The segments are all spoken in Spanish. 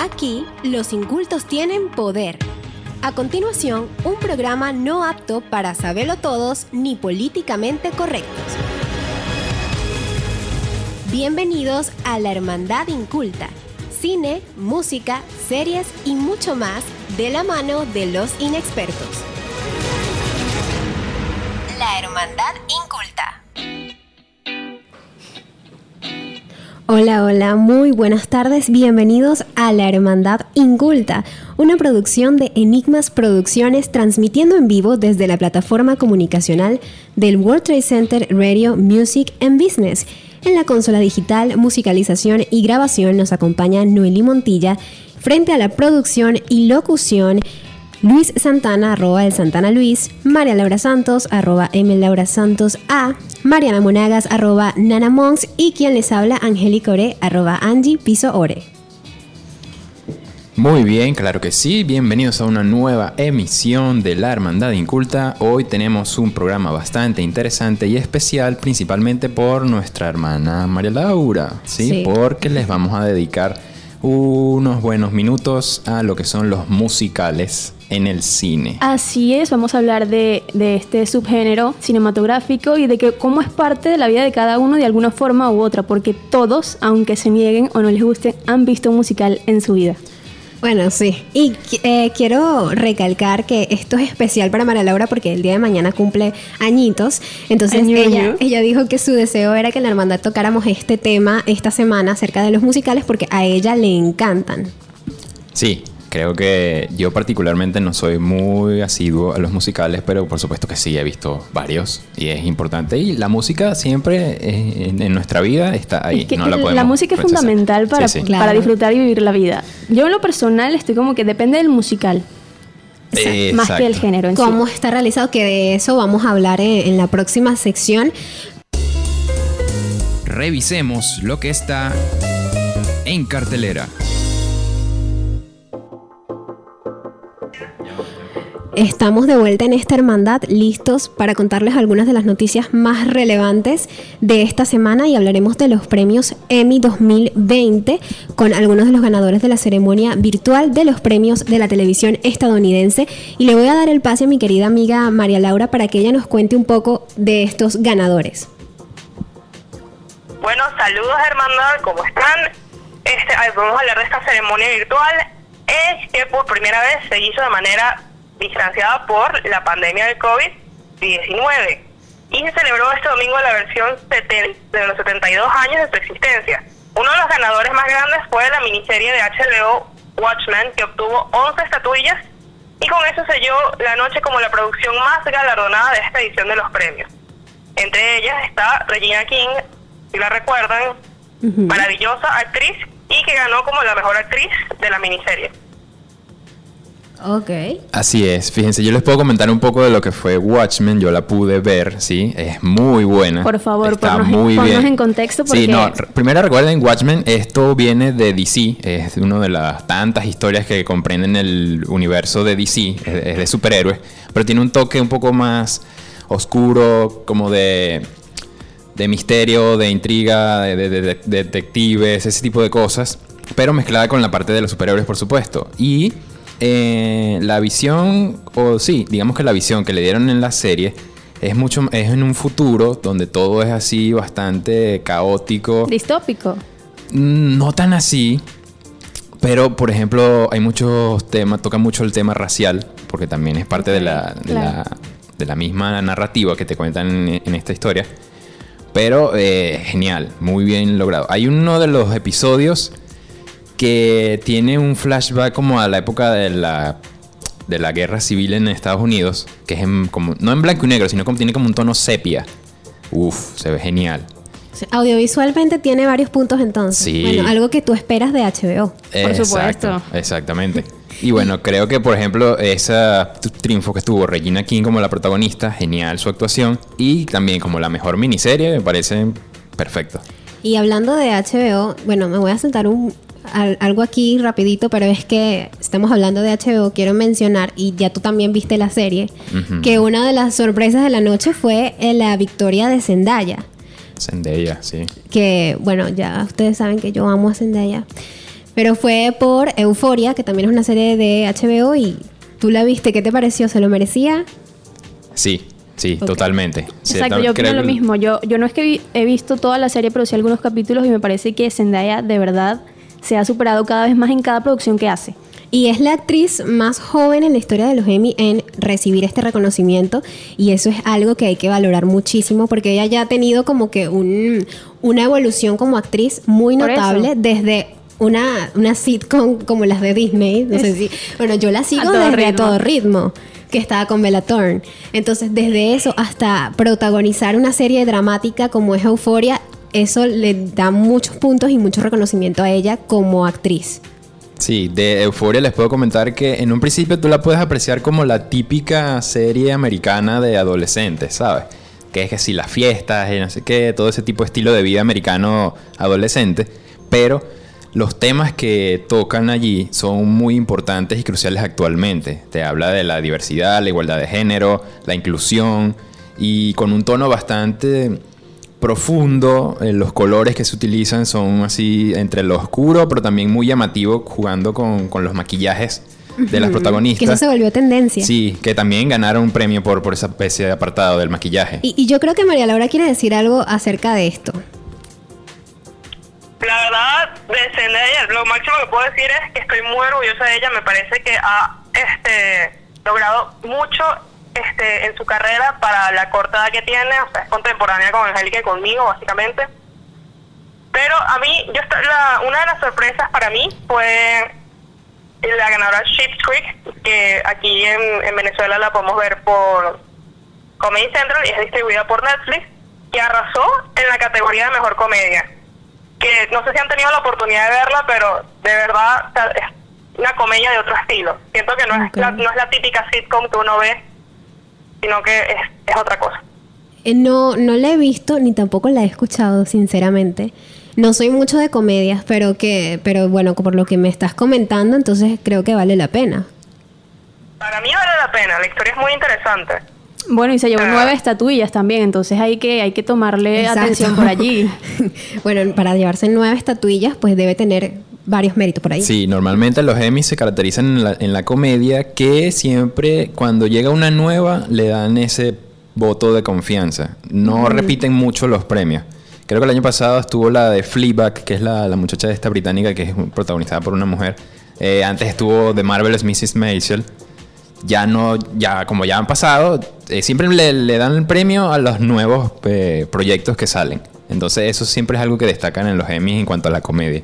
Aquí, los incultos tienen poder. A continuación, un programa no apto para saberlo todos ni políticamente correctos. Bienvenidos a la Hermandad Inculta. Cine, música, series y mucho más de la mano de los inexpertos. La Hermandad Inculta. Hola, hola, muy buenas tardes, bienvenidos a La Hermandad Inculta, una producción de Enigmas Producciones transmitiendo en vivo desde la plataforma comunicacional del World Trade Center Radio Music and Business. En la consola digital, musicalización y grabación nos acompaña Noeli Montilla frente a la producción y locución Luis Santana, arroba el Santana Luis, María Laura Santos, arroba M. Laura Santos A, Mariana Monagas, arroba Nana Monks y quien les habla, Angélica Ore, arroba Angie Piso Ore. Muy bien, claro que sí. Bienvenidos a una nueva emisión de La Hermandad Inculta. Hoy tenemos un programa bastante interesante y especial, principalmente por nuestra hermana María Laura, ¿sí? Sí. Porque les vamos a dedicar unos buenos minutos a lo que son los musicales en el cine. Así es, vamos a hablar de, de este subgénero cinematográfico y de que cómo es parte de la vida de cada uno de alguna forma u otra, porque todos, aunque se nieguen o no les guste, han visto un musical en su vida. Bueno, sí. Y eh, quiero recalcar que esto es especial para María Laura porque el día de mañana cumple añitos. Entonces Año, ella, año. ella dijo que su deseo era que en la hermandad tocáramos este tema esta semana acerca de los musicales porque a ella le encantan. Sí, creo que yo particularmente no soy muy asiduo a los musicales, pero por supuesto que sí, he visto varios y es importante. Y la música siempre en, en nuestra vida está ahí. Es que no la, la, música es rechazar. fundamental para, Sí, sí. Claro. para disfrutar y vivir la vida. Yo en lo personal estoy como que depende del musical, Eh, más que el exacto. género en sí. Cómo está realizado, que de eso vamos a hablar en, en la próxima sección. Revisemos lo que está en cartelera. Estamos de vuelta en esta hermandad, listos para contarles algunas de las noticias más relevantes de esta semana y hablaremos de los premios Emmy 2020 con algunos de los ganadores de la ceremonia virtual de los premios de la televisión estadounidense. Y le voy a dar el pase a mi querida amiga María Laura para que ella nos cuente un poco de estos ganadores. Bueno, saludos hermandad, ¿cómo están? Este, vamos a hablar de esta ceremonia virtual. Es que por primera vez se hizo de manera distanciada por la pandemia del COVID-19 y se celebró este domingo la versión 70 de los 72 años de su existencia. Uno de los ganadores más grandes fue la miniserie de HBO Watchmen, que obtuvo 11 estatuillas y con eso selló la noche como la producción más galardonada de esta edición de los premios. Entre ellas está Regina King, si la recuerdan, maravillosa actriz y que ganó como la mejor actriz de la miniserie. Ok. Así es, fíjense, yo les puedo comentar un poco de lo que fue Watchmen, yo la pude ver, sí, es muy buena. Por favor, está ponnos- muy ponnos bien. en contexto Sí, porque- no, r- primero recuerden Watchmen, esto viene de DC, es una de las tantas historias que comprenden el universo de DC, es, es de superhéroes, pero tiene un toque un poco más oscuro, como de de misterio, de intriga, de, de- de- de- detectives, ese tipo de cosas, pero mezclada con la parte de los superhéroes, por supuesto. Y eh, la visión, o sí, digamos que la visión que le dieron en la serie es mucho, es en un futuro donde todo es así bastante caótico. Distópico. No tan así, pero por ejemplo hay muchos temas, toca mucho el tema racial, porque también es parte de, la, de, claro. la, de la misma narrativa que te cuentan en, en esta historia. Pero eh, genial, muy bien logrado. Hay uno de los episodios que tiene un flashback como a la época de la, de la guerra civil en Estados Unidos, que es en como, no en blanco y negro, sino como tiene como un tono sepia. Uf, se ve genial. Audiovisualmente tiene varios puntos entonces. Sí. Bueno, algo que tú esperas de HBO. Por supuesto. Exactamente. Y bueno, creo que por ejemplo ese triunfo que tuvo Regina King como la protagonista, genial su actuación. Y también como la mejor miniserie, me parece perfecto. Y hablando de HBO, bueno, me voy a sentar un, al- algo aquí rapidito, pero es que estamos hablando de HBO, quiero mencionar, y ya tú también viste la serie, que una de las sorpresas de la noche fue eh, la victoria de Zendaya. Zendaya, sí. Que, bueno, ya ustedes saben que yo amo a Zendaya. Pero fue por Euforia, que también es una serie de HBO y tú la viste, ¿qué te pareció? ¿Se lo merecía? Sí, sí, totalmente. Exacto, yo opino creo lo mismo. Yo, yo no es que vi- he visto toda la serie, pero sí algunos capítulos y me parece que Zendaya de verdad se ha superado cada vez más en cada producción que hace. Y es la actriz más joven en la historia de los Emmy en recibir este reconocimiento y eso es algo que hay que valorar muchísimo porque ella ya ha tenido como que un- una evolución como actriz muy notable desde una, una sitcom como las de Disney. No sé Es- si, bueno, yo la sigo A desde A ritmo. todo ritmo que estaba con Bella Thorne. Entonces, desde eso hasta protagonizar una serie dramática como es Euphoria, eso le da muchos puntos y mucho reconocimiento a ella como actriz. Sí, de Euforia les puedo comentar que en un principio tú la puedes apreciar como la típica serie americana de adolescentes, ¿sabes? Que es que si las fiestas y no sé qué, todo ese tipo de estilo de vida americano adolescente, pero los temas que tocan allí son muy importantes y cruciales actualmente. Te habla de la diversidad, la igualdad de género, la inclusión y con un tono bastante profundo, eh, los colores que se utilizan son así entre lo oscuro, pero también muy llamativo, jugando con, con los maquillajes de las Que eso protagonistas. se volvió tendencia. Sí, que también ganaron un premio por, por esa especie de apartado del maquillaje. Y, y yo creo que María Laura quiere decir algo acerca de esto. La verdad, de Zendaya, lo máximo que puedo decir es que estoy muy orgullosa de ella. Me parece que ha este, logrado mucho este, en su carrera para la corta edad que tiene. O sea, es contemporánea con Angélica y conmigo, básicamente. Pero a mí, yo la, una de las sorpresas para mí fue la ganadora Sheep Creek, que aquí en, en Venezuela la podemos ver por Comedy Central y es distribuida por Netflix, que arrasó en la categoría de mejor comedia. Que no sé si han tenido la oportunidad de verla, pero de verdad o sea, es una comedia de otro estilo. Siento que no, es, la, no es la típica sitcom que uno ve, sino que es, es otra cosa. Eh, No, no la he visto ni tampoco la he escuchado, sinceramente. No soy mucho de comedias, pero que, pero bueno, por lo que me estás comentando, entonces creo que vale la pena. Para mí vale la pena, la historia es muy interesante. Bueno, y se llevó Ah. nueve estatuillas también, entonces hay que, hay que tomarle Exacto. atención por allí. bueno, para llevarse nueve estatuillas, pues debe tener varios méritos por ahí. Sí, normalmente los Emmys se caracterizan en la, en la comedia que siempre cuando llega una nueva le dan ese voto de confianza. No repiten mucho los premios. Creo que el año pasado estuvo la de Fleabag, que es la, la muchacha esta británica que es protagonizada por una mujer. Eh, antes estuvo The Marvelous Mrs. Maisel. Ya no, ya como ya han pasado, eh, siempre le, le dan el premio a los nuevos eh, proyectos que salen. Entonces eso siempre es algo que destacan en los Emmys en cuanto a la comedia.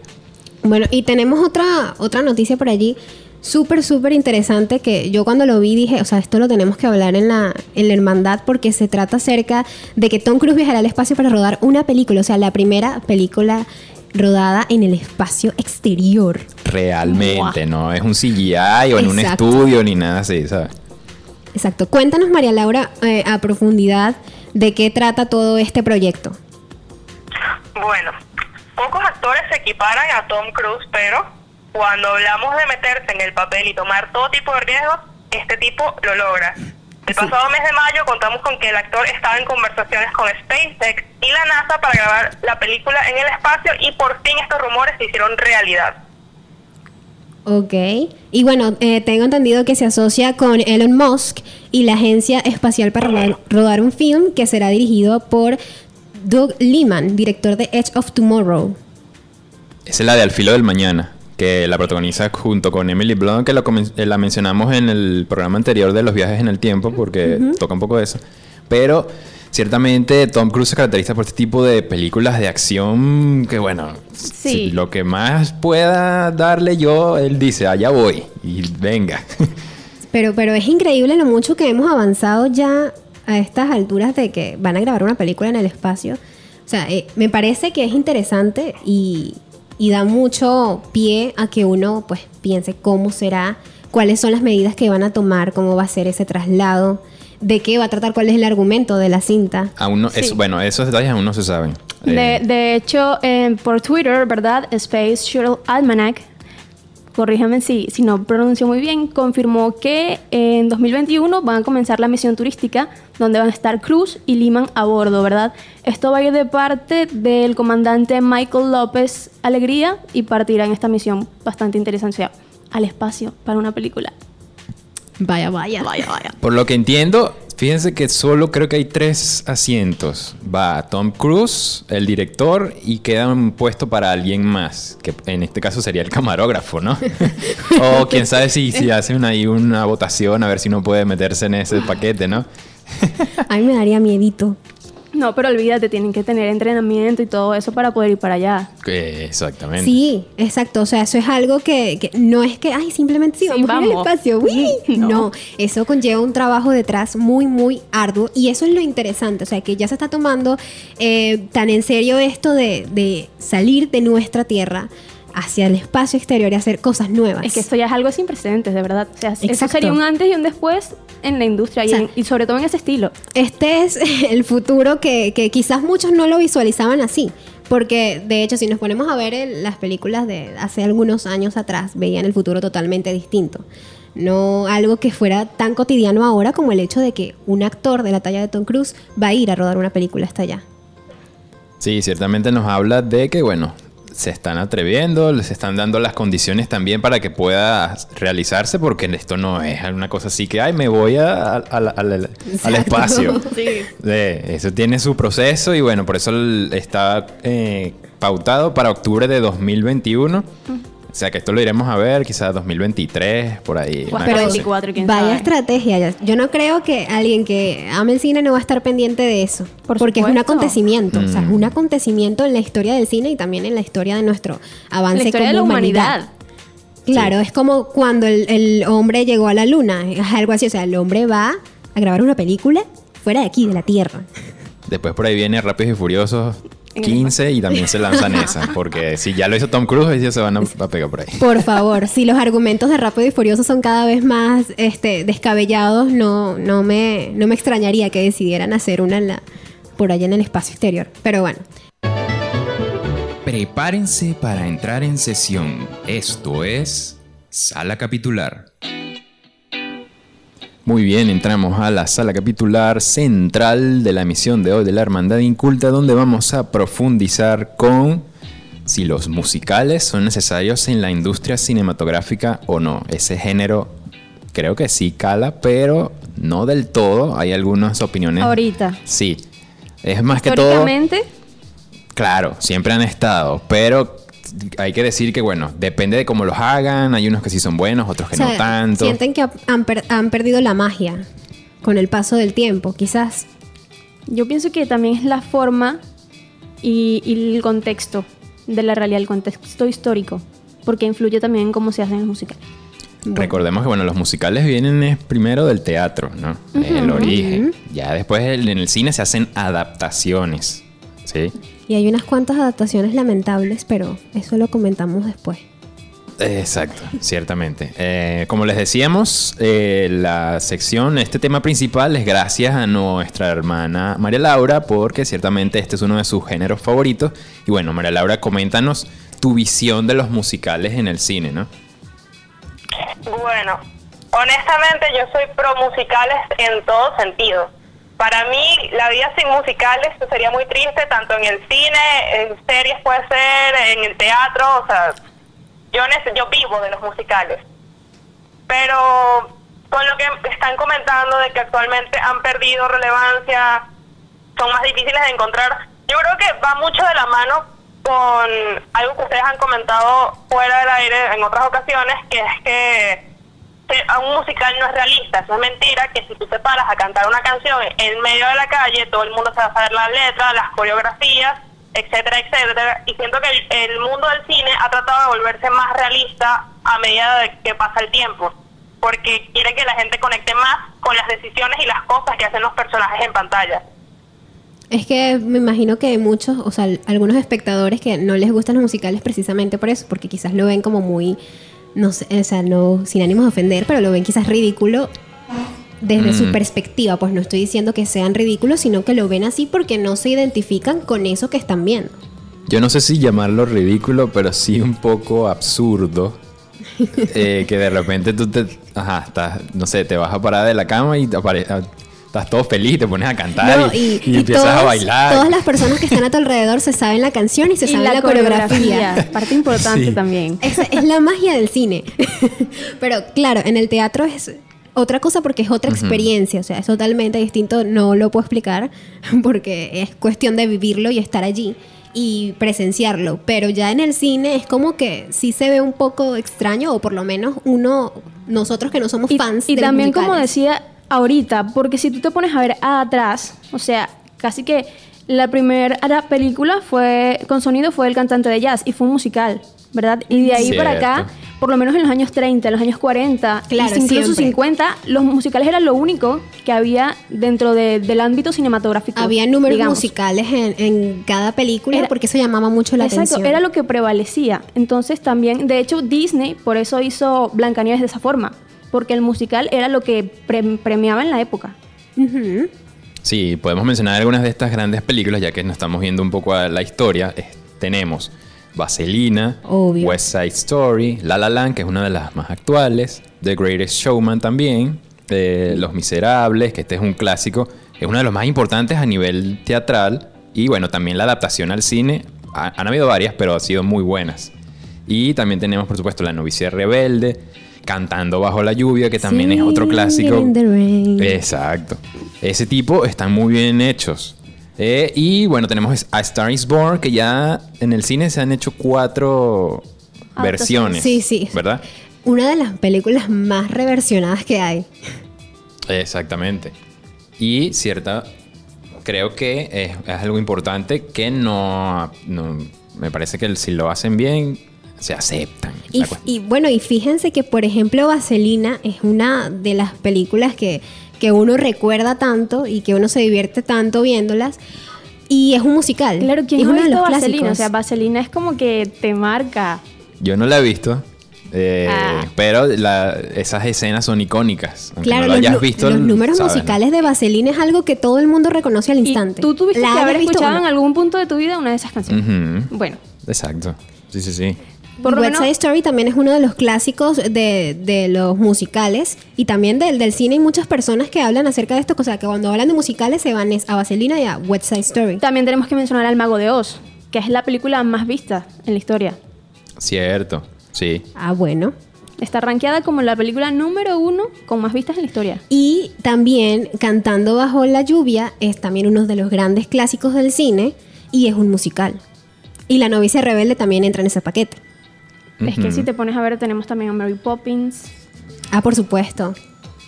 Bueno, y tenemos otra, otra noticia por allí, súper, súper interesante, que yo cuando lo vi dije, o sea, esto lo tenemos que hablar en la, en la hermandad, porque se trata acerca de que Tom Cruise viajará al espacio para rodar una película, o sea, la primera película rodada en el espacio exterior. Realmente, no es un CGI o en un estudio ni nada así, ¿sabes? Exacto. Cuéntanos, María Laura, eh, a profundidad de qué trata todo este proyecto. Bueno, pocos actores se equiparan a Tom Cruise, pero cuando hablamos de meterse en el papel y tomar todo tipo de riesgos, este tipo lo logra. El pasado mes de mayo contamos con que el actor estaba en conversaciones con SpaceX y la NASA para grabar la película en el espacio y por fin estos rumores se hicieron realidad. Ok. Y bueno, eh, tengo entendido que se asocia con Elon Musk y la Agencia Espacial para rodar, rodar un film que será dirigido por Doug Liman, director de Edge of Tomorrow. Esa es la de Al filo del mañana, que la protagoniza junto con Emily Blunt, que la, eh, la mencionamos en el programa anterior de los viajes en el tiempo, porque toca un poco de eso. Pero ciertamente Tom Cruise se caracteriza por este tipo de películas de acción que, bueno, Sí. si lo que más pueda darle yo, él dice, allá voy, y venga. Pero, pero es increíble lo mucho que hemos avanzado ya a estas alturas de que van a grabar una película en el espacio. O sea, eh, me parece que es interesante y, y da mucho pie a que uno pues piense cómo será, cuáles son las medidas que van a tomar, cómo va a ser ese traslado, de qué va a tratar, cuál es el argumento de la cinta. aún no, Sí. eso- bueno, esos detalles aún no se saben. De, Eh, de hecho, eh, por Twitter, ¿verdad? Space Shuttle Almanac corríjame si, si no pronuncio muy bien, confirmó que en 2021 van a comenzar la misión turística donde van a estar Cruz y Liman a bordo, ¿verdad? Esto va a ir de parte del comandante Michael López Alegría y partirá en esta misión bastante interesante, o sea, al espacio para una película. Vaya, vaya. Vaya, vaya. Por lo que entiendo, fíjense que solo creo que hay tres asientos. Va Tom Cruise, el director, y queda un puesto para alguien más, que en este caso sería el camarógrafo, ¿no? o quién sabe si, si hacen ahí una votación a ver si no puede meterse en ese paquete, ¿no? A mí me daría miedito. No, pero olvídate, tienen que tener entrenamiento y todo eso para poder ir para allá. Exactamente. Sí, exacto. O sea, eso es algo que, que no es que, ay, simplemente sí, Sí, vamos, vamos. espacio. ¡uy! No. No. eso conlleva un trabajo detrás muy, muy arduo. Y eso es lo interesante. O sea, que ya se está tomando eh, tan en serio esto de, de salir de nuestra tierra hacia el espacio exterior y hacer cosas nuevas. Es que esto ya es algo sin precedentes, de verdad. O sea, eso sería un antes y un después en la industria y, O sea, en- y sobre todo en ese estilo. Este es el futuro que, que quizás muchos no lo visualizaban así. Porque, de hecho, si nos ponemos a ver el- las películas de hace algunos años atrás, veían el futuro totalmente distinto. No algo que fuera tan cotidiano ahora como el hecho de que un actor de la talla de Tom Cruise va a ir a rodar una película hasta allá. Sí, ciertamente nos habla de que, bueno, se están atreviendo, les están dando las condiciones también para que pueda realizarse, porque esto no es una cosa así que, ay, me voy a- a- a la- al- al espacio. Sí. De- eso tiene su proceso y bueno, por eso está eh, pautado para octubre de 2021. O sea que esto lo iremos a ver quizás 2023, por ahí. O una hasta cosa así. 24, quién vaya sabe. estrategia. ya- Yo no creo que alguien que ame el cine no va a estar pendiente de eso. Por porque es un acontecimiento. O sea, es Mm. un acontecimiento en la historia del cine y también en la historia de nuestro avance La historia de como la humanidad. humanidad. Claro, es como cuando el, el hombre llegó a la luna, es algo así, o sea, el hombre va a grabar una película fuera de aquí, de la Tierra. Después por ahí viene Rápidos y Furiosos 15 y también se lanzan esa, porque si ya lo hizo Tom Cruise, ellos se van a, a pegar por ahí. Por favor, si los argumentos de Rápido y Furioso son cada vez más este, descabellados, no, no, me, no me extrañaría que decidieran hacer una en la- por allá en el espacio exterior. Pero bueno, Prepárense para entrar en sesión. Esto es Sala Capitular. Muy bien, entramos a la sala capitular central de la misión de hoy de la Hermandad Inculta, donde vamos a profundizar con si los musicales son necesarios en la industria cinematográfica o no. Ese género creo que sí cala, pero no del todo. Hay algunas opiniones. Ahorita. Sí. Es más que todo. Claro, siempre han estado, pero hay que decir que, bueno, depende de cómo los hagan. Hay unos que sí son buenos, otros que o sea, no tanto. sienten que han, per- han perdido la magia con el paso del tiempo, quizás. yo pienso que también es la forma y, y el contexto de la realidad, el contexto histórico, porque influye también en cómo se hacen los musicales. Bueno, Recordemos que bueno, los musicales vienen primero del teatro, ¿no? El origen. Ya después en el cine se hacen adaptaciones. ¿Sí? Y hay unas cuantas adaptaciones lamentables, pero eso lo comentamos después. Exacto, ciertamente. Eh, como les decíamos, eh, la sección, este tema principal es gracias a nuestra hermana María Laura, porque ciertamente este es uno de sus géneros favoritos. Y bueno, María Laura, coméntanos tu visión de los musicales en el cine, ¿no? Bueno, honestamente yo soy pro musicales en todo sentido. Para mí la vida sin musicales sería muy triste, tanto en el cine, en series puede ser, en el teatro, o sea, yo, yo vivo de los musicales. Pero con lo que están comentando de que actualmente han perdido relevancia, son más difíciles de encontrar, yo creo que va mucho de la mano con algo que ustedes han comentado fuera del aire en otras ocasiones, que es que a un musical no es realista, eso es mentira, que si tú te paras a cantar una canción en medio de la calle, todo el mundo se va a saber la letra, las coreografías, etcétera, etcétera. Y siento que el, el mundo del cine ha tratado de volverse más realista a medida de que pasa el tiempo, porque quiere que la gente conecte más con las decisiones y las cosas que hacen los personajes en pantalla. Es que me imagino que hay muchos, o sea, algunos espectadores que no les gustan los musicales precisamente por eso, porque quizás lo ven como muy, no sé, o sea, no, sin ánimo de ofender, pero lo ven quizás ridículo desde su Mm. perspectiva. Pues no estoy diciendo que sean ridículos, sino que lo ven así porque no se identifican con eso que están viendo. Yo no sé si llamarlo ridículo, pero sí un poco absurdo eh, que de repente tú te, ajá, estás, no sé, te vas a parar de la cama y te apare- estás todo feliz, te pones a cantar No, y, y empiezas todas- a bailar. Todas las personas que están a tu alrededor se saben la canción y se Y saben la, coreografía. parte importante Sí. también. Esa es la magia del cine. Pero claro, en el teatro es otra cosa porque es otra experiencia, o sea, es totalmente distinto, no lo puedo explicar porque es cuestión de vivirlo y estar allí y presenciarlo, pero ya en el cine es como que sí se ve un poco extraño o por lo menos uno, nosotros que no somos Y, fans y de los también, como musicales. decía ahorita, porque si tú te pones a ver atrás, o sea, casi que la primera película fue con sonido fue el cantante de jazz y fue un musical, ¿verdad? Y de ahí para acá, por lo menos en los años 30, en los años 40, Claro, y incluso siempre. 50, los musicales eran lo único que había dentro de- del ámbito cinematográfico. Había números digamos. musicales en, en cada película Era- porque eso llamaba mucho la Exacto, atención. era lo que prevalecía. Entonces también, de hecho, Disney por eso hizo Blancanieves de esa forma, porque el musical era lo que pre- premiaba en la época. Sí, podemos mencionar algunas de estas grandes películas, ya que nos estamos viendo un poco a la historia. Es- tenemos Vaselina, Obvio. West Side Story, La La Land, que es una de las más actuales, The Greatest Showman también, eh, Los Miserables, que este es un clásico, es uno de los más importantes a nivel teatral, y bueno, también la adaptación al cine, ha- han habido varias, pero han sido muy buenas. Y también tenemos, por supuesto, La Novicia Rebelde, Cantando Bajo la Lluvia, que también es otro clásico. in the rain. Exacto. Ese tipo están muy bien hechos. Eh, y bueno, tenemos A Star is Born, que ya en el cine se han hecho cuatro versiones. Sí, sí. ¿Verdad? Una de las películas más reversionadas que hay. Exactamente. Y cierta, creo que es, es algo importante que no, no- me parece que si lo hacen bien, se aceptan. Y, y bueno, y fíjense que, por ejemplo, Vaselina es una de las películas que, que uno recuerda tanto y que uno se divierte tanto viéndolas. Y es un musical. Claro, ¿quién es no ha uno de visto los Vaselina? clásicos. O sea, Vaselina es como que te marca. Yo no la he visto. eh, Ah. Pero la- esas escenas son icónicas. Aunque Claro, no lo los, hayas nu- visto. los números sabes, ¿no? musicales de Vaselina es algo que todo el mundo reconoce al instante. Y tú tuviste La que haber escuchado no. en algún punto de tu vida una de esas canciones. Ujú. Bueno, Exacto. Sí, sí, sí. Por lo West menos- Side Story también es uno de los clásicos de, de los musicales y también del, del cine. Hay muchas personas que hablan acerca de esto, o sea, que cuando hablan de musicales se van es a Vaselina y a West Side Story. también tenemos que mencionar al Mago de Oz, que es la película más vista en la historia. Cierto. Sí. Ah, bueno. Está rankeada como la película número uno con más vistas en la historia. Y también Cantando bajo la lluvia es también uno de los grandes clásicos del cine y es un musical. Y La novicia rebelde también entra en ese paquete. Es que si te pones a ver, tenemos también a Mary Poppins. Ah, por supuesto.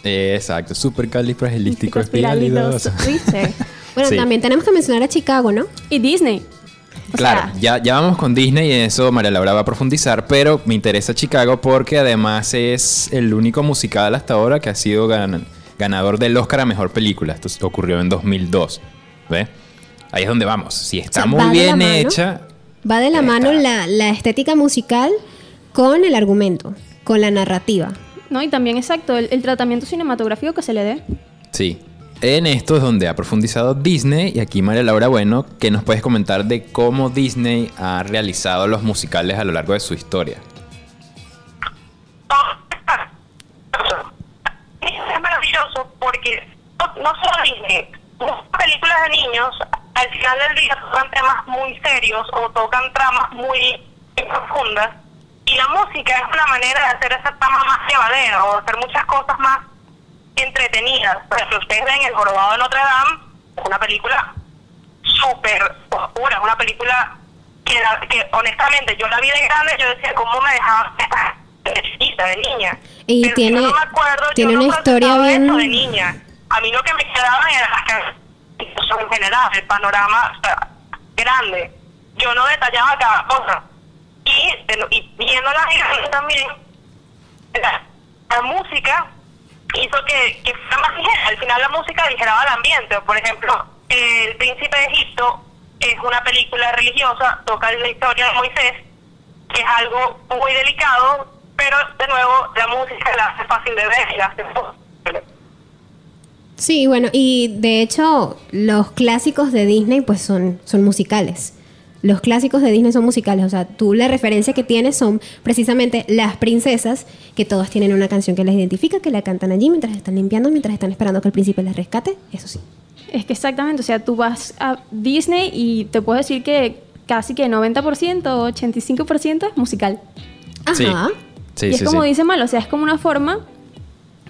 Eh, exacto. Supercalifragilístico Espiralidoso. ¿viste? Bueno, Sí. también tenemos que mencionar a Chicago, ¿no? Y Disney. O Claro, sea, ya, ya vamos con Disney y eso María Laura va a profundizar, pero me interesa Chicago porque además es el único musical hasta ahora que ha sido gan- ganador del Oscar a Mejor Película. Esto ocurrió en 2002. ¿Ves? Ahí es donde vamos. Si está O sea, muy va de la bien mano. hecha, Va de la mano la, la estética musical con el argumento, con la narrativa. No, y también exacto, el, el tratamiento cinematográfico que se le dé. sí. En esto es donde ha profundizado Disney y aquí María Laura Bueno, que nos puedes comentar de cómo Disney ha realizado los musicales a lo largo de su historia. Es maravilloso porque no, solo Disney, muchas películas de niños al final del día tocan temas muy serios o tocan tramas muy profundas y la música es una manera de hacer esa trama más llevadera o hacer muchas cosas más entretenidas. Por ejemplo, ustedes ven El Jorobado de Notre Dame, es una película súper oscura, es una película que, la- que honestamente yo la vi de grande yo decía, ¿cómo me dejaban esta de chiquita, de niña? Y Pero tiene- no me acuerdo, tiene yo no una historia bien- eso de niña. A mí lo que me quedaba era las canciones en general, el panorama o sea, grande. Yo no detallaba cada cosa. Y, de grande también, la, la música hizo que, que fuera más ligera. Al final la música aligeraba el ambiente. Por ejemplo, El Príncipe de Egipto es una película religiosa, toca la historia de Moisés, que es algo muy delicado, pero de nuevo la música la hace fácil de ver y la hace. Sí, bueno, y de hecho los clásicos de Disney pues son, son musicales. Los clásicos de Disney son musicales, o sea, tú la referencia que tienes son precisamente las princesas, que todas tienen una canción que las identifica, que la cantan allí mientras están limpiando, mientras están esperando que el príncipe las rescate, eso sí. Es que exactamente, o sea, tú vas a Disney y te puedo decir que casi que 90% o 85% es musical. Sí. Ajá. Sí, y es sí, como sí. dice Mal, o sea, es como una forma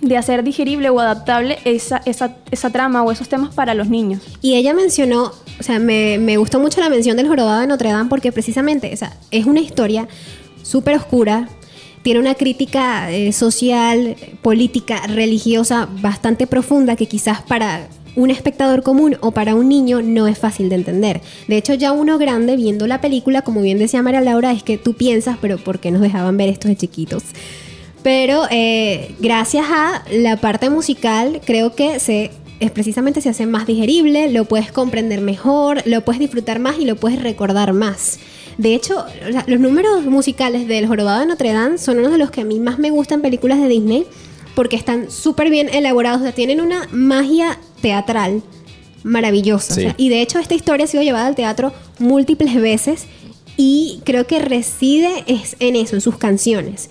de hacer digerible o adaptable esa, esa, esa trama o esos temas para los niños. Y ella mencionó, o sea, me, me gustó mucho la mención del jorobado de Notre Dame porque precisamente, o es una historia súper oscura, tiene una crítica eh, social, política, religiosa bastante profunda que quizás para un espectador común o para un niño no es fácil de entender. De hecho, ya uno grande viendo la película, como bien decía María Laura, es que tú piensas, pero ¿por qué nos dejaban ver estos de chiquitos? Pero eh, gracias a la parte musical, creo que se es precisamente se hace más digerible, lo puedes comprender mejor, lo puedes disfrutar más y lo puedes recordar más. De hecho, o los números musicales del Jorobado de Notre Dame son uno de los que a mí más me gustan películas de Disney porque están súper bien elaborados, o sea, tienen una magia teatral maravillosa. o Sí. sea, y de hecho esta historia ha sido llevada al teatro múltiples veces y creo que reside es en eso, en sus canciones.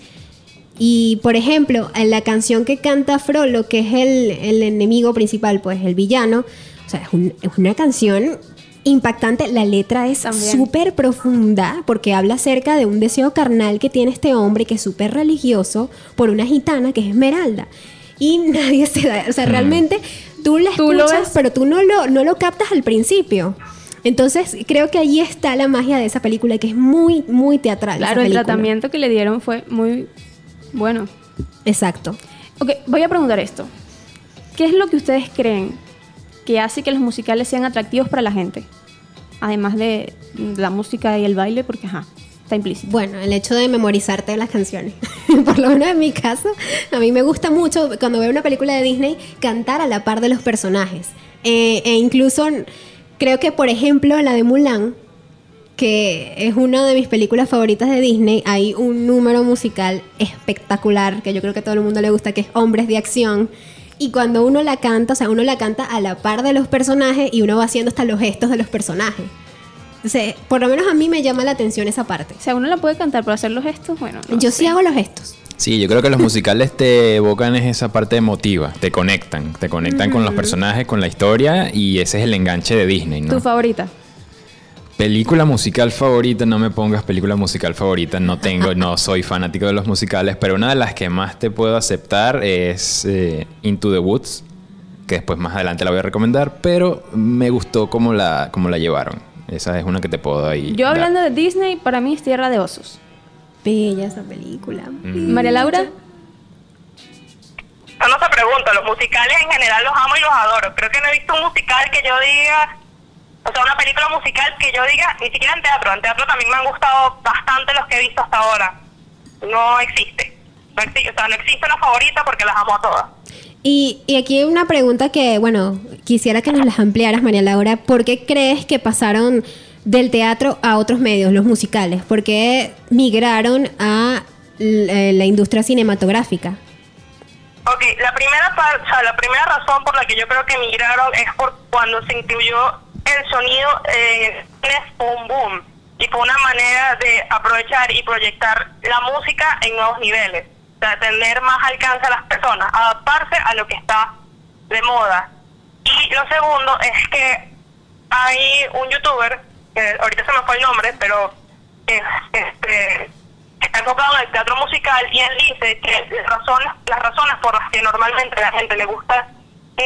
Y por ejemplo, en la canción que canta Frollo, que es el, el enemigo principal, pues el villano, o sea, es, un- es una canción impactante. La letra es súper profunda porque habla acerca de un deseo carnal que tiene este hombre que es súper religioso por una gitana que es Esmeralda. Y nadie se da, o sea, realmente tú la Tú lo escuchas, ves. pero tú no lo, no lo captas al principio. Entonces, creo que ahí está la magia de esa película, que es muy, muy teatral. Claro, el tratamiento que le dieron fue muy bueno. Exacto. Ok, voy a preguntar esto. ¿Qué es lo que ustedes creen que hace que los musicales sean atractivos para la gente? Además de la música y el baile, porque ajá, está implícito. Bueno, el hecho de memorizarte las canciones. Por lo menos en mi caso, a mí me gusta mucho cuando veo una película de Disney cantar a la par de los personajes. Eh, e incluso creo que, por ejemplo, la de Mulan, que es una de mis películas favoritas de Disney, hay un número musical espectacular que yo creo que a todo el mundo le gusta, que es Hombres de Acción. Y cuando uno la canta, o sea, uno la canta a la par de los personajes y uno va haciendo hasta los gestos de los personajes. Entonces, por lo menos a mí me llama la atención esa parte. O sea, uno la puede cantar, pero hacer los gestos, bueno. no Yo sé. sí hago los gestos. Sí, yo creo que los musicales te evocan es esa parte emotiva, te conectan, te conectan con los personajes, con la historia y ese es el enganche de Disney, ¿no? ¿Tu favorita? Película musical favorita, no me pongas película musical favorita, no tengo, no soy fanático de los musicales, pero una de las que más te puedo aceptar es eh, Into the Woods, que después más adelante la voy a recomendar, pero me gustó cómo la, cómo la llevaron. Esa es una que te puedo ahí. Yo dar. hablando de Disney, para mí es Tierra de Osos. Bella esa película. Mm. María Laura, Yo no se pregunta, los musicales en general los amo y los adoro. Creo que no he visto un musical que yo diga, o sea, una película musical que yo diga, ni siquiera en teatro. En teatro también me han gustado bastante los que he visto hasta ahora. No existe. No existe, o sea, no existe una favorita porque las amo a todas. Y, y aquí hay una pregunta que, bueno, quisiera que nos las ampliaras, María Laura. ¿Por qué crees que pasaron del teatro a otros medios, los musicales? ¿Por qué migraron a l- eh, la industria cinematográfica? Ok, la primera, o sea, la primera razón por la que yo creo que emigraron es por cuando se incluyó el sonido en un boom y fue una manera de aprovechar y proyectar la música en nuevos niveles, o sea, tener más alcance a las personas, adaptarse a lo que está de moda. Y lo segundo es que hay un youtuber, que ahorita se me fue el nombre, pero es, este, está enfocado en el teatro musical y él dice que las razones, las razones por las que normalmente a la gente le gusta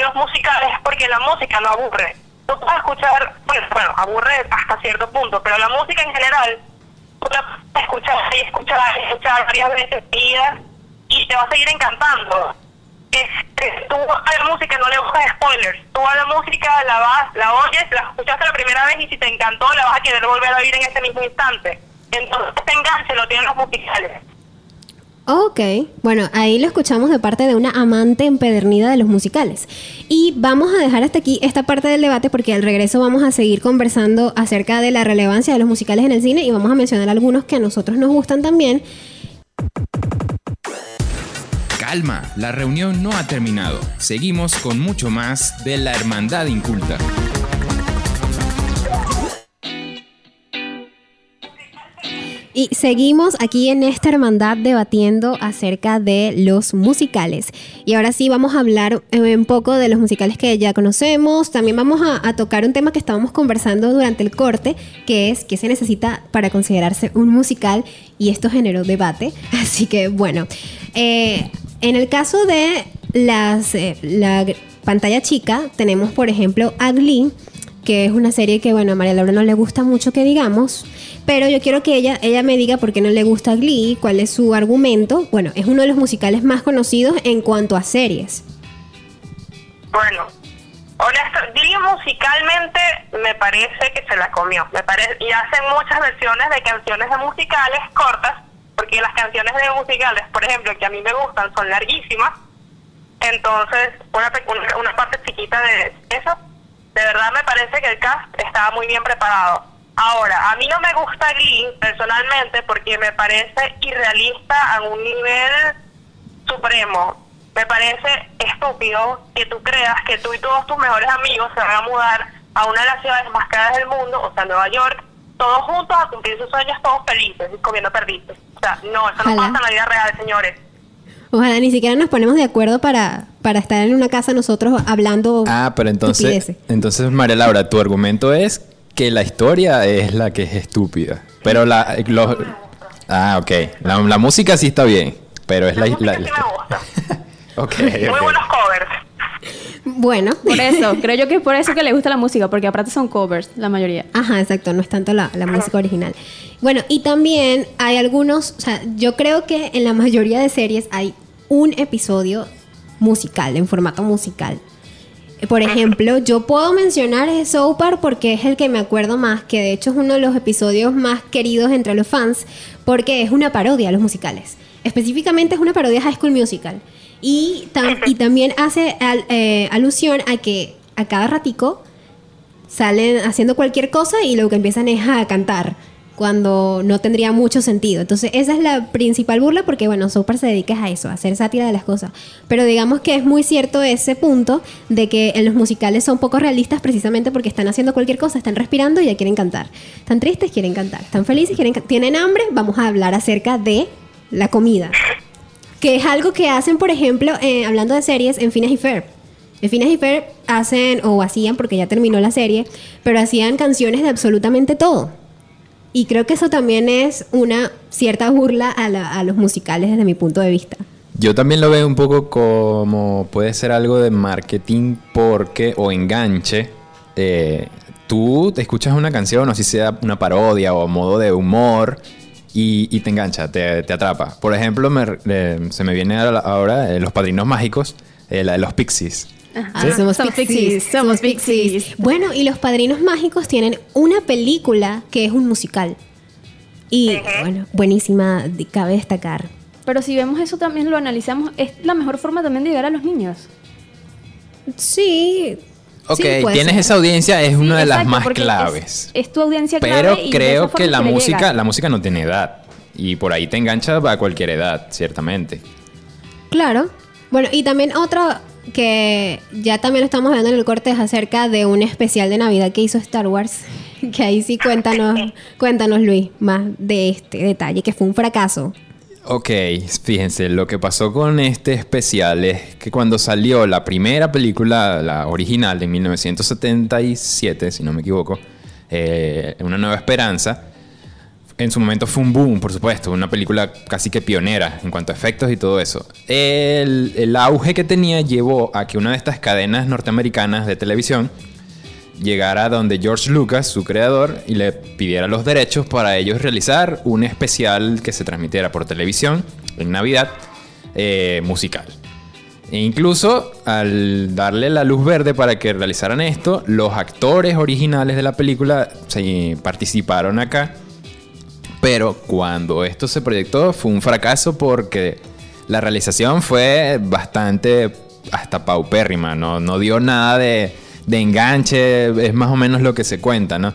los musicales es porque la música no aburre. Tú puedes escuchar, bueno, bueno, aburre hasta cierto punto, pero la música en general, tú la puedes escuchar y escuchar escuchar varias veces y te va a seguir encantando. Este, tú a la música no le buscas spoilers. Tú a la música la vas, la oyes, la escuchaste la primera vez y si te encantó la vas a querer volver a oír en ese mismo instante. Entonces este enganche lo tienen los musicales. Ok, bueno, ahí lo escuchamos de parte de una amante empedernida de los musicales. Y vamos a dejar hasta aquí esta parte del debate porque al regreso vamos a seguir conversando acerca de la relevancia de los musicales en el cine y vamos a mencionar algunos que a nosotros nos gustan también. Calma, la reunión no ha terminado. Seguimos con mucho más de la Hermandad Inculta. Y seguimos aquí en esta hermandad debatiendo acerca de los musicales. Y ahora sí vamos a hablar eh, un poco de los musicales que ya conocemos. También vamos a, tocar un tema que estábamos conversando durante el corte, que es qué se necesita para considerarse un musical. Y esto generó debate. Así que bueno, eh, en el caso de las, eh, la pantalla chica, tenemos por ejemplo a Glee que es una serie que, bueno, a María Laura no le gusta mucho que digamos, pero yo quiero que ella, ella me diga por qué no le gusta Glee, cuál es su argumento. Bueno, es uno de los musicales más conocidos en cuanto a series. Bueno, Glee musicalmente me parece que se la comió. Me parece, y hacen muchas versiones de canciones de musicales cortas, porque las canciones de musicales, por ejemplo, que a mí me gustan, son larguísimas. Entonces, una, una, parte chiquita de eso parece que el cast estaba muy bien preparado. Ahora, a mí no me gusta Glee personalmente porque me parece irrealista a un nivel supremo. Me parece estúpido que tú creas que tú y todos tus mejores amigos se van a mudar a una de las ciudades más caras del mundo, o sea, Nueva York, todos juntos a cumplir sus sueños, todos felices y comiendo perdices. O sea, no, eso no pasa en la vida real, señores. Ojalá ni siquiera nos ponemos de acuerdo para, para estar en una casa nosotros hablando. Ah, pero entonces, estupideces. entonces María Laura, tu argumento es que la historia es la que es estúpida. Pero la... los- ah, ok. La, la música sí está bien, pero es La, la... música la- sí la- me gusta. ok, Muy buenos covers. Bueno. Por eso, creo yo que es por eso que le gusta la música, porque aparte son covers, la mayoría. Ajá, exacto, no es tanto la, la música original. Bueno, y también hay algunos, o sea, yo creo que en la mayoría de series hay un episodio musical, en formato musical. Por ejemplo, yo puedo mencionar Park porque es el que me acuerdo más, que de hecho es uno de los episodios más queridos entre los fans, porque es una parodia a los musicales. Específicamente es una parodia a High School Musical. Y, tam- y también hace al- eh, alusión a que a cada ratico salen haciendo cualquier cosa y lo que empiezan es a cantar cuando no tendría mucho sentido. Entonces, esa es la principal burla porque, bueno, South Park se dedica a eso, a hacer sátira de las cosas. Pero digamos que es muy cierto ese punto de que en los musicales son poco realistas precisamente porque están haciendo cualquier cosa, están respirando y ya quieren cantar. Están tristes, quieren cantar. Están felices, quieren Tienen hambre, vamos a hablar acerca de la comida. Que es algo que hacen, por ejemplo, eh, hablando de series, en Phineas y Ferb. En Phineas y Ferb hacen, o hacían, porque ya terminó la serie, pero hacían canciones de absolutamente todo. Y creo que eso también es una cierta burla a, la- a los musicales desde mi punto de vista. Yo también lo veo un poco como puede ser algo de marketing porque o enganche. eh, tú te escuchas una canción, o si sea una parodia o modo de humor, y, y te engancha, te, te atrapa. Por ejemplo, me- eh, se me viene ahora eh, Los Padrinos Mágicos, eh, la de los Pixies. Ah, somos pixies, somos pixies. Bueno, y los Padrinos Mágicos tienen una película que es un musical. Y bueno, buenísima, cabe destacar. Pero si vemos eso también lo analizamos, es la mejor forma también de llegar a los niños. Sí. Ok, sí, tienes ser. esa audiencia, es una Sí, de las más es- claves. Es, tu audiencia clave. Pero y creo que la música, llega. la música no tiene edad. Y por ahí te engancha a cualquier edad, ciertamente. Claro. Bueno, y también otro que ya también lo estamos hablando en el corte es acerca de un especial de Navidad que hizo Star Wars. Que ahí sí cuéntanos, cuéntanos Luis, más de este detalle, que fue un fracaso. Ok, fíjense, lo que pasó con este especial es que cuando salió la primera película, la original de 1977, si no me equivoco, eh, Una Nueva Esperanza, en su momento fue un boom, por supuesto, una película casi que pionera en cuanto a efectos y todo eso. El, auge que tenía llevó a que una de estas cadenas norteamericanas de televisión llegara donde George Lucas, su creador, y le pidiera los derechos para ellos realizar un especial que se transmitiera por televisión en Navidad eh, musical. E incluso al darle la luz verde para que realizaran esto, los actores originales de la película se participaron acá. Pero cuando esto se proyectó fue un fracaso porque la realización fue bastante hasta paupérrima, no, no dio nada de, enganche, es más o menos lo que se cuenta, ¿no?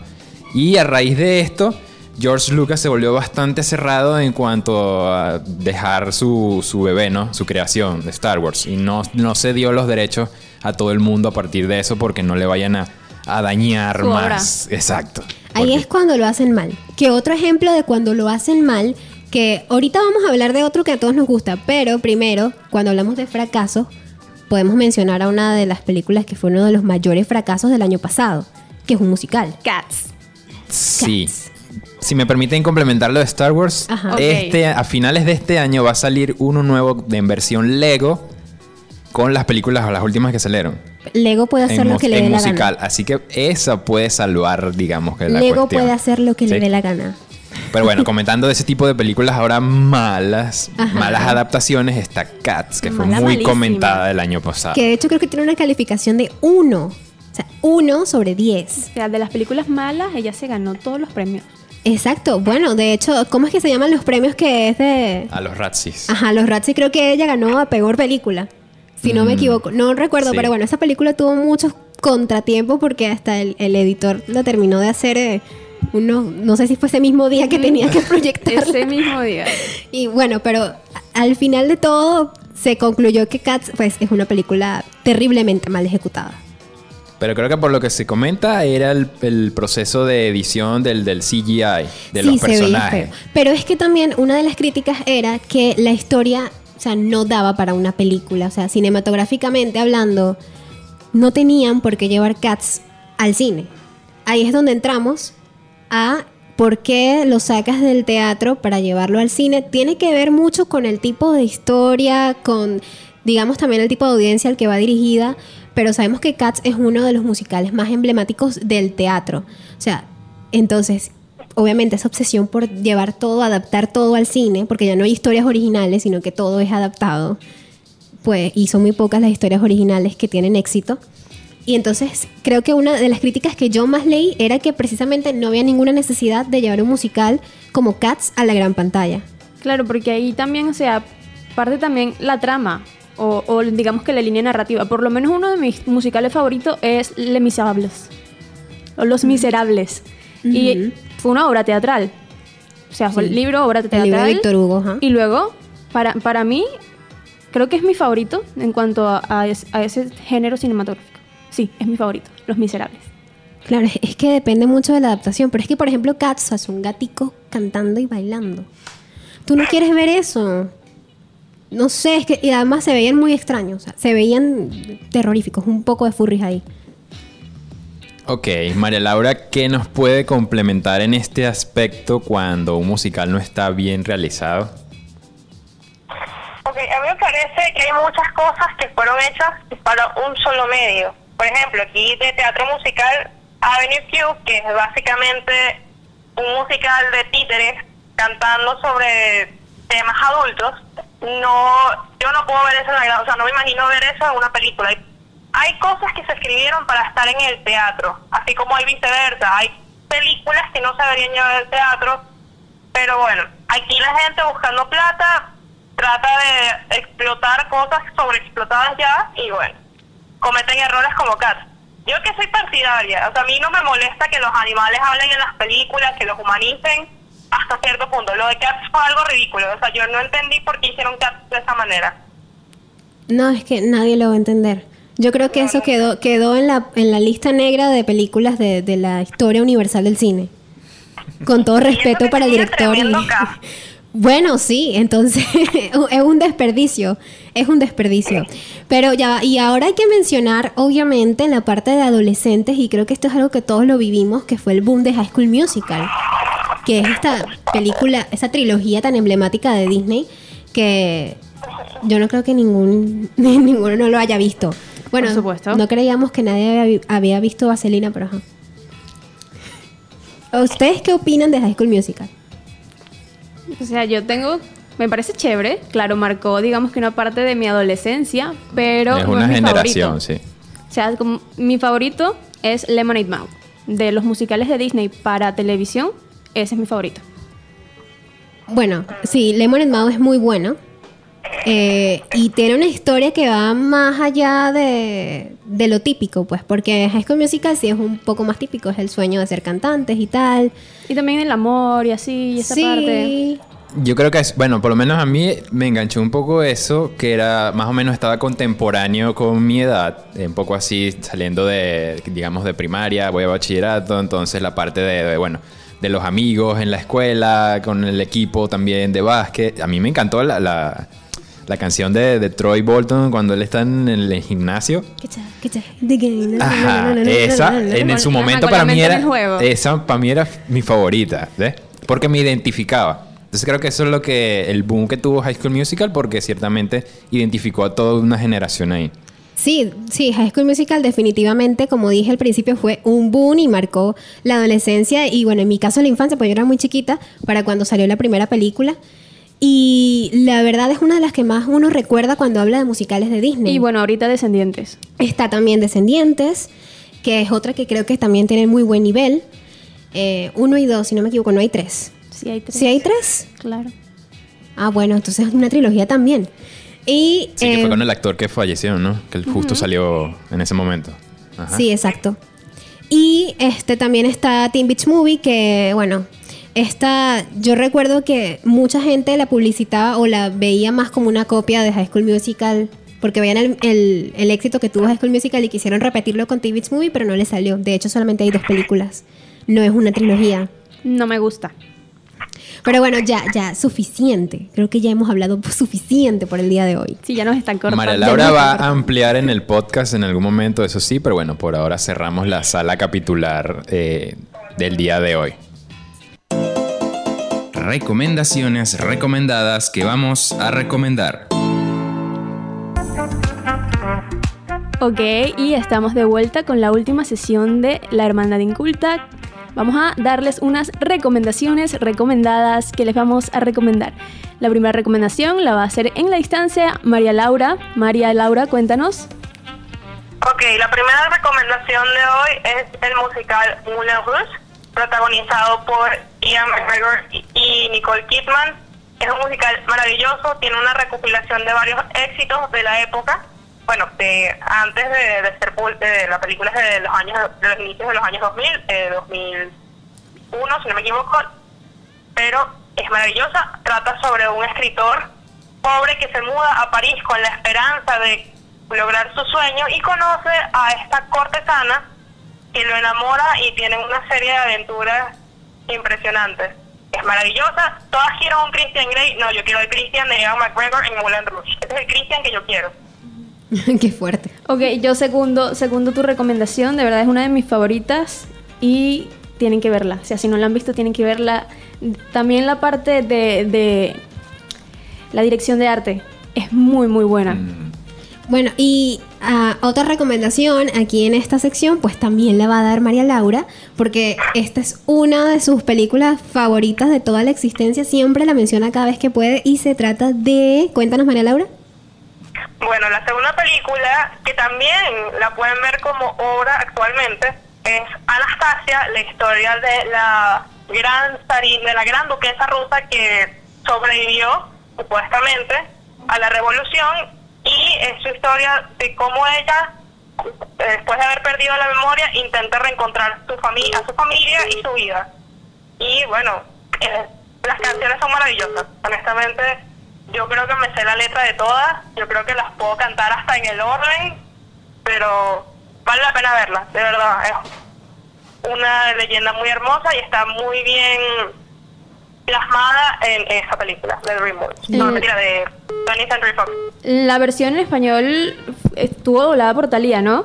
Y a raíz de esto, George Lucas se volvió bastante cerrado en cuanto a dejar su, su bebé, ¿no? Su creación de Star Wars. Y no, no se dio los derechos a todo el mundo a partir de eso porque no le vayan a, a dañar Su obra. más. Exacto. Ahí es cuando lo hacen mal. Que otro ejemplo de cuando lo hacen mal, que ahorita vamos a hablar de otro que a todos nos gusta, pero primero, cuando hablamos de fracasos, podemos mencionar a una de las películas que fue uno de los mayores fracasos del año pasado, que es un musical. Cats. Sí. Cats. Si me permiten complementar lo de Star Wars, Ajá. Este, a finales de este año va a salir uno nuevo de, en versión Lego con las películas o las últimas que salieron. Lego puede hacer en lo que le dé la musical. gana. Así que esa puede salvar, digamos, que la Lego cuestión. puede hacer lo que le Sí. dé la gana. Pero bueno, comentando de ese tipo de películas ahora malas, Ajá. malas adaptaciones, está Cats, que fue Mala, muy malísima. comentada el año pasado. Que de hecho creo que tiene una calificación de 1. O sea, 1 sobre 10. O sea, de las películas malas, ella se ganó todos los premios. Exacto. Bueno, de hecho, ¿cómo es que se llaman los premios que es de... A los Ratsis. Ajá, los Razzie creo que ella ganó a peor película. Si no me Mm, equivoco. No recuerdo, sí. pero bueno, esa película tuvo muchos contratiempos porque hasta el, el editor lo terminó de hacer eh, uno, no sé si fue ese mismo día que tenía que proyectar. Ese mismo día. Y bueno, pero al final de todo se concluyó que Cats pues, es una película terriblemente mal ejecutada. Pero creo que por lo que se comenta era el, el proceso de edición del, del CGI, de los se veía personajes. Pero es que también una de las críticas era que la historia, o sea, no daba para una película. O sea, cinematográficamente hablando, no tenían por qué llevar Cats al cine. Ahí es donde entramos a por qué lo sacas del teatro para llevarlo al cine. Tiene que ver mucho con el tipo de historia, con, digamos, también el tipo de audiencia al que va dirigida. Pero sabemos que Cats es uno de los musicales más emblemáticos del teatro. O sea, entonces, obviamente esa obsesión por llevar todo, adaptar todo al cine, porque ya no hay historias originales, sino que todo es adaptado, pues, y son muy pocas las historias originales que tienen éxito. Y entonces creo que una de las críticas que yo más leí era que precisamente no había ninguna necesidad de llevar un musical como Cats a la gran pantalla. Claro, porque ahí también, o sea, parte también la trama. O, o digamos que la línea narrativa. Por lo menos uno de mis musicales favoritos es Les Miserables. O Los Miserables. Y. fue una obra teatral. O sea, fue Sí. el libro, obra El teatral. libro de Víctor Hugo, ajá. Y luego, para, para mí, creo que es mi favorito en cuanto a, a es- a ese género cinematográfico. Sí, es mi favorito, Los Miserables. Claro, es- que depende mucho de la adaptación, pero es que, por ejemplo, Cats es un gatico cantando y bailando. Tú no quieres ver eso. No sé, es que y además se veían muy extraños, o sea, se veían terroríficos, un poco de furries ahí. Ok, María Laura, ¿qué nos puede complementar en este aspecto cuando un musical no está bien realizado? Ok, a mí me parece que hay muchas cosas que fueron hechas para un solo medio. Por ejemplo, aquí de teatro musical Avenue Q, que es básicamente un musical de títeres cantando sobre temas adultos. No, yo no puedo ver eso en la o sea, no me imagino ver eso en una película. Hay cosas que se escribieron para estar en el teatro, así como hay viceversa. Hay películas que no se deberían llevar al teatro, pero bueno, aquí la gente buscando plata trata de explotar cosas sobreexplotadas ya y bueno, cometen errores como Cats. Yo que soy partidaria, o sea, a mí no me molesta que los animales hablen en las películas, que los humanicen hasta cierto punto. Lo de Cats fue algo ridículo, o sea, yo no entendí por qué hicieron Cats de esa manera. No, es que nadie lo va a entender. Yo creo que eso quedó, quedó en, la, en la lista negra de películas de, de la historia universal del cine. Con todo respeto para el director. y-. Bueno, sí, entonces es un desperdicio, es un desperdicio. Pero ya, y ahora hay que mencionar, obviamente, la parte de adolescentes, y creo que esto es algo que todos lo vivimos, que fue el boom de High School Musical, que es esta película, esa trilogía tan emblemática de Disney, que yo no creo que ningún, ninguno no lo haya visto. Bueno, Por supuesto. no creíamos que nadie había, vi- había visto Vaselina, pero ajá. ¿Ustedes qué opinan de High School Musical? O sea, yo tengo, me parece chévere, claro, marcó digamos que una parte de mi adolescencia, pero es no una es mi generación, favorito. sí. O sea, como- mi favorito es Lemonade Mouth. De los musicales de Disney para televisión, ese es mi favorito. Bueno, sí, Lemonade Mouth es muy bueno. Eh, y tiene una historia que va más allá de, de lo típico, pues, porque High School Musical sí es un poco más típico, es el sueño de ser cantantes y tal. Y también el amor y así, y esa sí, parte. Yo creo que es, bueno, por lo menos a mí me enganchó un poco eso, que era más o menos estaba contemporáneo con mi edad, un poco así saliendo de, digamos, de primaria, voy a bachillerato, entonces la parte de, de, bueno, de los amigos en la escuela, con el equipo también de básquet. A mí me encantó la, la, la canción de, de Troy Bolton cuando él está en el gimnasio. Ajá, esa en su momento para mí era esa para mí era mi favorita, ¿ves? Porque me identificaba. Entonces creo que eso es lo que el boom que tuvo High School Musical porque ciertamente identificó a toda una generación ahí. Sí, sí, High School Musical definitivamente, como dije al principio, fue un boom y marcó la adolescencia y bueno, en mi caso la infancia, pues yo era muy chiquita para cuando salió la primera película. Y la verdad es una de las que más uno recuerda cuando habla de musicales de Disney. Y bueno, ahorita Descendientes. Está también Descendientes, que es otra que creo que también tiene muy buen nivel. Eh, uno y dos, si no me equivoco, no hay tres. Sí, hay tres. ¿Sí hay tres? Claro. Ah, bueno, entonces es una trilogía también. Y, Sí, que eh, fue con el actor que falleció, ¿no? Que justo salió en ese momento. Ajá. Sí, exacto. Y este también está Teen Beach Movie, que bueno, esta yo recuerdo que mucha gente la publicitaba o la veía más como una copia de High School Musical, porque veían el, el- el éxito que tuvo High School Musical y quisieron repetirlo con Beach Movie, pero no le salió. De hecho, solamente hay dos películas. No es una trilogía. No me gusta. Pero bueno, ya, ya, suficiente. Creo que ya hemos hablado suficiente por el día de hoy. Sí, ya nos están cortando. María Laura va a ampliar en el podcast en algún momento, eso sí, pero bueno, por ahora cerramos la sala capitular eh, del día de hoy. Recomendaciones recomendadas que vamos a recomendar. Ok, y estamos de vuelta con la última sesión de La Hermandad Inculta. Vamos a darles unas recomendaciones recomendadas que les vamos a recomendar. La primera recomendación la va a hacer en la distancia María Laura. María Laura, cuéntanos. Ok, la primera recomendación de hoy es el musical Moulin Rouge, protagonizado por Ian McGregor y- y Nicole Kidman. Es un musical maravilloso, tiene una recopilación de varios éxitos de la época. Bueno, de antes de, de ser de la película de los años de los inicios de los años 2000, eh, 2001 si no me equivoco, pero es maravillosa. Trata sobre un escritor pobre que se muda a París con la esperanza de lograr su sueño y conoce a esta cortesana que lo enamora y tienen una serie de aventuras impresionantes. Maravillosa. Todas quieren un Christian Grey. No, yo quiero el Christian de Ian McGregor en Moulin Rouge. Este es el Christian que yo quiero. Qué fuerte. Ok, yo segundo, segundo tu recomendación, de verdad es una de mis favoritas y tienen que verla. O sea, si no la han visto, tienen que verla. También la parte de, de la dirección de arte es muy, muy buena. Mm. Bueno, y ah, otra recomendación aquí en esta sección, pues también la va a dar María Laura, porque esta es una de sus películas favoritas de toda la existencia, siempre la menciona cada vez que puede y se trata de... Cuéntanos María Laura. Bueno, la segunda película, que también la pueden ver como obra actualmente, es Anastasia, la historia de la gran de la gran duquesa rusa que sobrevivió supuestamente a la revolución y es su historia de cómo ella después de haber perdido la memoria intenta reencontrar su familia, a su familia y su vida. Y bueno, eh, las canciones son maravillosas. Honestamente, yo creo que me sé la letra de todas. Yo creo que las puedo cantar hasta en el orden. Pero vale la pena verlas, de verdad. Es una leyenda muy hermosa y está muy bien plasmada en esa película de DreamWorks. No, Eh. mentira, de 20th Century Fox. La versión en español estuvo doblada por Talía, ¿no?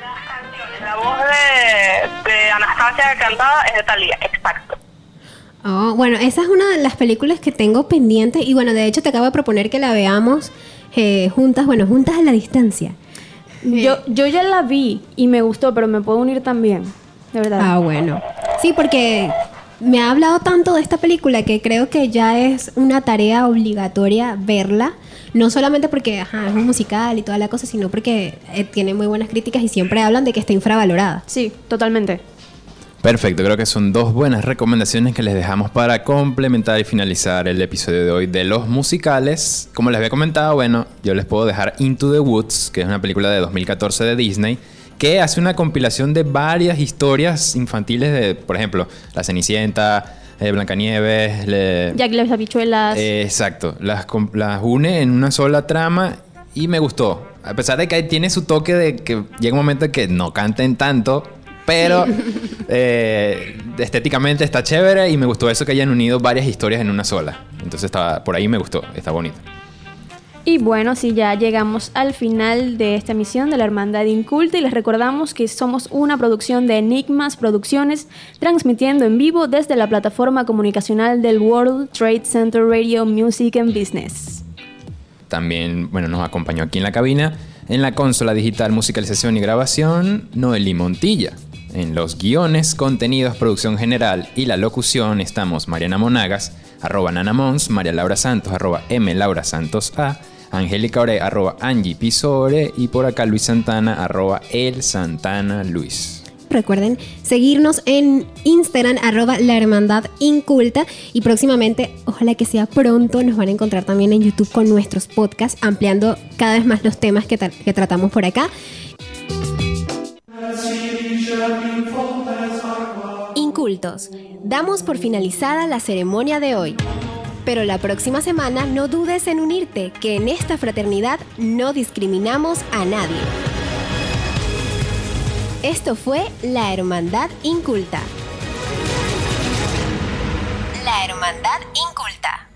Las canciones, la voz de, de Anastasia cantada es de Thalía, exacto. Oh, bueno, esa es una de las películas que tengo pendiente y bueno, de hecho te acabo de proponer que la veamos eh, juntas, bueno, juntas a la distancia. Yo, yo ya la vi y me gustó, pero me puedo unir también. De verdad. Ah, bueno. Sí, porque me ha hablado tanto de esta película que creo que ya es una tarea obligatoria verla. No solamente porque ajá, es un musical y toda la cosa, sino porque eh, tiene muy buenas críticas y siempre hablan de que está infravalorada. Sí, totalmente. Perfecto, creo que son dos buenas recomendaciones que les dejamos para complementar y finalizar el episodio de hoy de los musicales. Como les había comentado, bueno, yo les puedo dejar Into the Woods, que es una película de 2014 de Disney, que hace una compilación de varias historias infantiles de, por ejemplo, La Cenicienta, eh, Blancanieves, le- Jack las habichuelas. Eh, exacto, las, las une en una sola trama y me gustó. A pesar de que tiene su toque de que llega un momento en que no canten tanto, pero eh, estéticamente está chévere y me gustó eso que hayan unido varias historias en una sola. Entonces estaba, por ahí me gustó, está bonito. Y bueno, sí, ya llegamos al final de esta emisión de la Hermandad Inculta y les recordamos que somos una producción de Enigmas Producciones, transmitiendo en vivo desde la plataforma comunicacional del World Trade Center Radio Music and Business. También, bueno, nos acompañó aquí en la cabina, en la consola digital, musicalización y grabación, Noeli Montilla. En los guiones, contenidos, producción general y la locución estamos Mariana Monagas, arroba Nana Mons, María Laura Santos, arroba M Laura Santos A, Angélica Ore, arroba Angie Pisore y por acá Luis Santana, arroba El Santana Luis. Recuerden seguirnos en Instagram, arroba la hermandad inculta. Y próximamente, ojalá que sea pronto, nos van a encontrar también en YouTube con nuestros podcasts, ampliando cada vez más los temas que, que tratamos por acá. Incultos, damos por finalizada la ceremonia de hoy. Pero la próxima semana no dudes en unirte, que en esta fraternidad no discriminamos a nadie. Esto fue La Hermandad Inculta. La Hermandad Inculta.